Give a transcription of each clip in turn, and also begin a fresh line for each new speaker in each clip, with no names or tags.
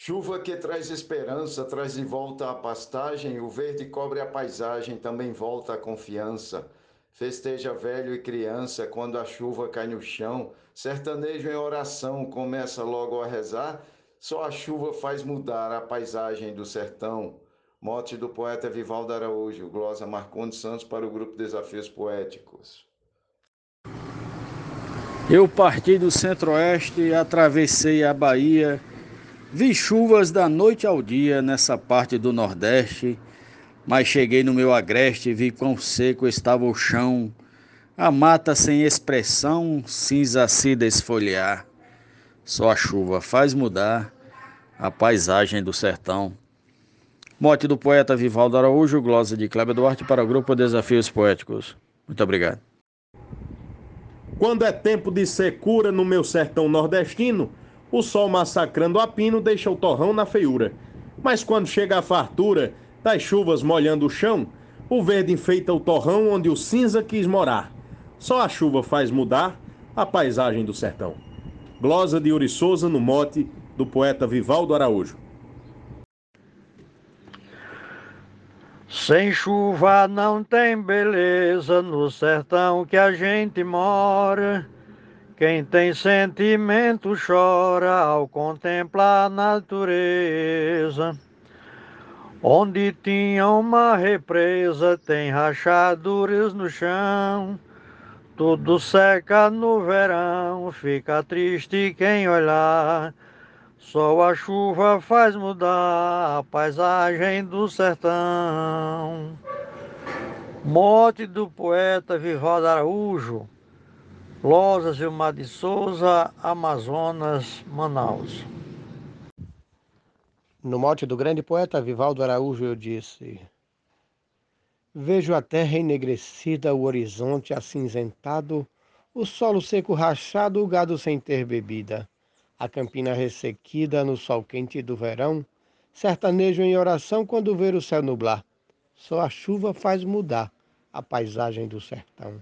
Chuva que traz esperança, traz de volta a pastagem, o verde cobre a paisagem, também volta a confiança. Festeja velho e criança quando a chuva cai no chão, sertanejo em oração começa logo a rezar, só a chuva faz mudar a paisagem do sertão. Mote do poeta Vivaldo Araújo, glosa Marcondes Santos para o grupo Desafios Poéticos.
Eu parti do centro-oeste, atravessei a Bahia Vi chuvas da noite ao dia nessa parte do Nordeste, mas cheguei no meu agreste e vi quão seco estava o chão, a mata sem expressão, cinza se desfolhar. Só a chuva faz mudar a paisagem do sertão. Mote do poeta Vivaldo Araújo, glosa de Cléber Duarte para o grupo Desafios Poéticos. Muito obrigado.
Quando é tempo de secura no meu sertão nordestino, o sol massacrando a pino deixa o torrão na feiura. Mas quando chega a fartura das chuvas molhando o chão, o verde enfeita o torrão onde o cinza quis morar. Só a chuva faz mudar a paisagem do sertão. Glosa de Uri Souza no mote do poeta Vivaldo Araújo.
Sem chuva não tem beleza no sertão que a gente mora. Quem tem sentimento chora ao contemplar a natureza. Onde tinha uma represa, tem rachaduras no chão. Tudo seca no verão, fica triste quem olhar. Só a chuva faz mudar a paisagem do sertão. Morte do poeta Vivaldo Araújo Lousas, Vilmar de Souza, Amazonas, Manaus.
No mote do grande poeta Vivaldo Araújo, eu disse: Vejo a terra enegrecida, o horizonte acinzentado, o solo seco rachado, o gado sem ter bebida, a campina ressequida no sol quente do verão, sertanejo em oração quando ver o céu nublar. Só a chuva faz mudar a paisagem do sertão.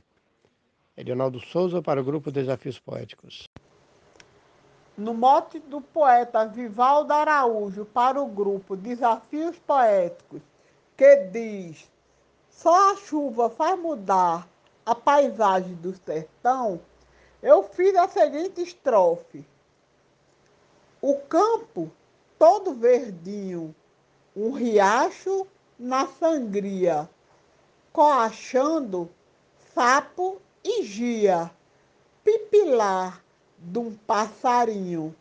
Edinaldo Souza para o grupo Desafios Poéticos.
No mote do poeta Vivaldo Araújo para o grupo Desafios Poéticos, que diz: Só a chuva faz mudar a paisagem do sertão, eu fiz a seguinte estrofe: O campo todo verdinho, um riacho na sangria, coachando sapo e gia, pipilar um passarinho,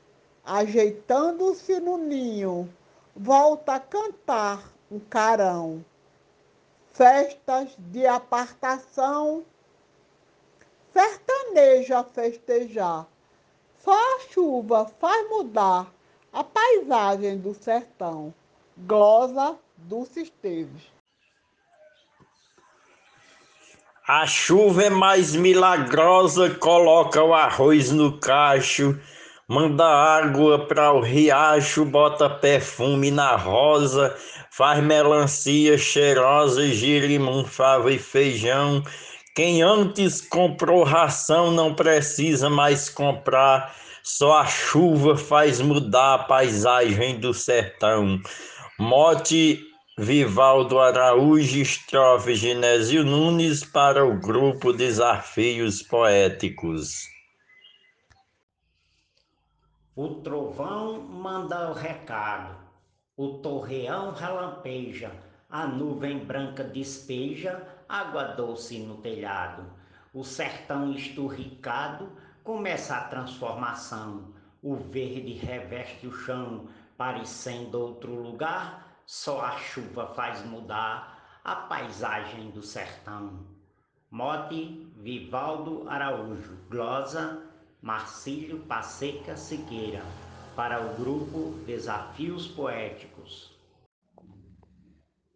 ajeitando-se no ninho, volta a cantar um carão. Festas de apartação, sertaneja festejar. Só a chuva faz mudar a paisagem do sertão. Glosa Dulce Esteves.
A chuva é mais milagrosa, coloca o arroz no cacho, manda água para o riacho, bota perfume na rosa, faz melancia cheirosa, girimum, fava e feijão. Quem antes comprou ração não precisa mais comprar, só a chuva faz mudar a paisagem do sertão. Mote Vivaldo Araújo, estrofe Genésio Nunes para o grupo Desafios Poéticos.
O trovão manda o recado, o torreão relampeja, a nuvem branca despeja água doce no telhado. O sertão esturricado começa a transformação, o verde reveste o chão, parecendo outro lugar só a chuva faz mudar a paisagem do sertão. Mote Vivaldo Araújo, glosa Marcílio Passeca Siqueira, para o grupo Desafios Poéticos.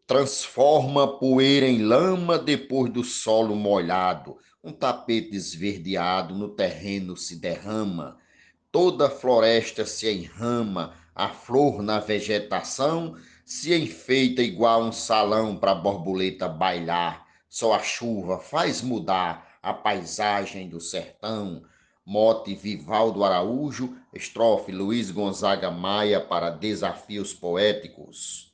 Transforma poeira em lama depois do solo molhado, um tapete esverdeado no terreno se derrama, toda a floresta se enrama, a flor na vegetação se enfeita igual um salão para borboleta bailar, só a chuva faz mudar a paisagem do sertão. Mote Vivaldo Araújo, Estrofe Luiz Gonzaga Maia para Desafios Poéticos.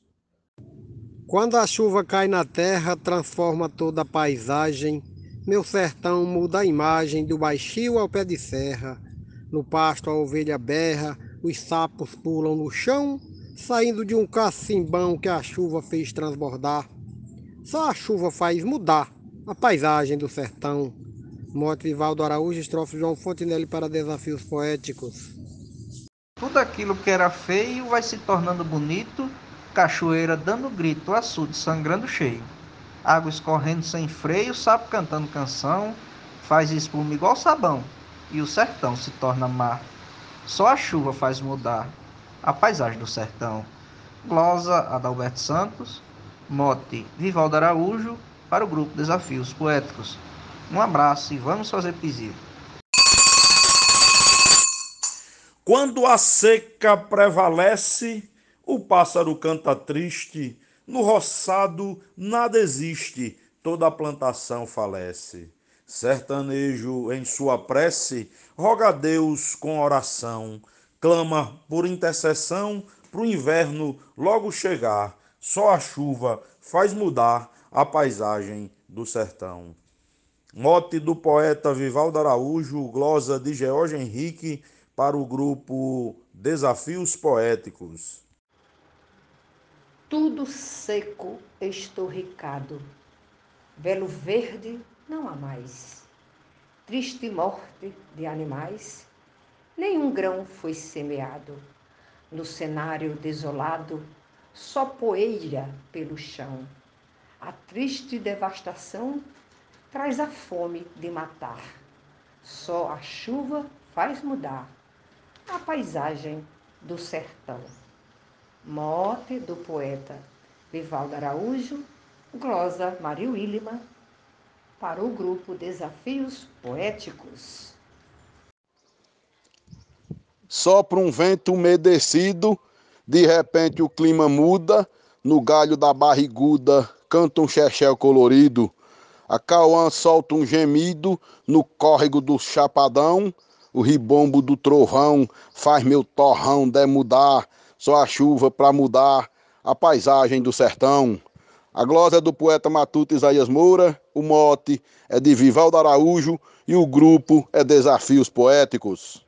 Quando a chuva cai na terra, transforma toda a paisagem. Meu sertão muda a imagem do baixio ao pé de serra. No pasto a ovelha berra, os sapos pulam no chão, saindo de um cacimbão que a chuva fez transbordar. Só a chuva faz mudar a paisagem do sertão. Mote Vivaldo Araújo, estrofe João Fontenelle para desafios poéticos.
Tudo aquilo que era feio vai se tornando bonito, cachoeira dando grito, açude sangrando cheio. Água escorrendo sem freio, sapo cantando canção, faz espuma igual sabão, e o sertão se torna mar. Só a chuva faz mudar a paisagem do sertão. Glosa Adalberto Santos, mote Vivaldo Araújo, para o grupo Desafios Poéticos. Um abraço e vamos fazer poesia.
Quando a seca prevalece, o pássaro canta triste, no roçado nada existe, toda a plantação falece. Sertanejo, em sua prece, roga a Deus com oração, clama por intercessão para o inverno logo chegar. Só a chuva faz mudar a paisagem do sertão. Mote do poeta Vivaldo Araújo, glosa de George Henrique, para o grupo Desafios Poéticos.
Tudo seco estorricado, velo verde não há mais. Triste morte de animais, nenhum grão foi semeado. No cenário desolado, só poeira pelo chão. A triste devastação traz a fome de matar. Só a chuva faz mudar a paisagem do sertão. Mote do poeta Vivaldo Araújo, glosa Maria Willima, para o grupo Desafios Poéticos.
Sopra um vento umedecido, de repente o clima muda, no galho da barriguda canta um chechel colorido. A Cauã solta um gemido no córrego do chapadão, o ribombo do trovão faz meu torrão demudar, só a chuva para mudar a paisagem do sertão. A glosa é do poeta matuto Isaías Moura, o mote é de Vivaldo Araújo e o grupo é Desafios Poéticos.